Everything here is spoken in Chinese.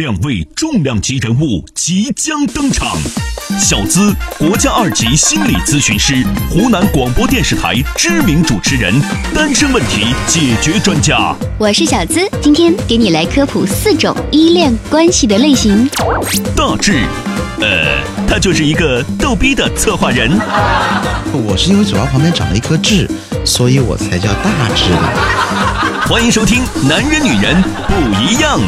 两位重量级人物即将登场。小资国家二级心理咨询师，湖南广播电视台知名主持人，单身问题解决专家。我是小资，今天给你来科普四种依恋关系的类型。大智，呃，他就是一个逗逼的策划人。我是因为嘴巴旁边长了一颗痣，所以我才叫大智的。欢迎收听男人女人不一样。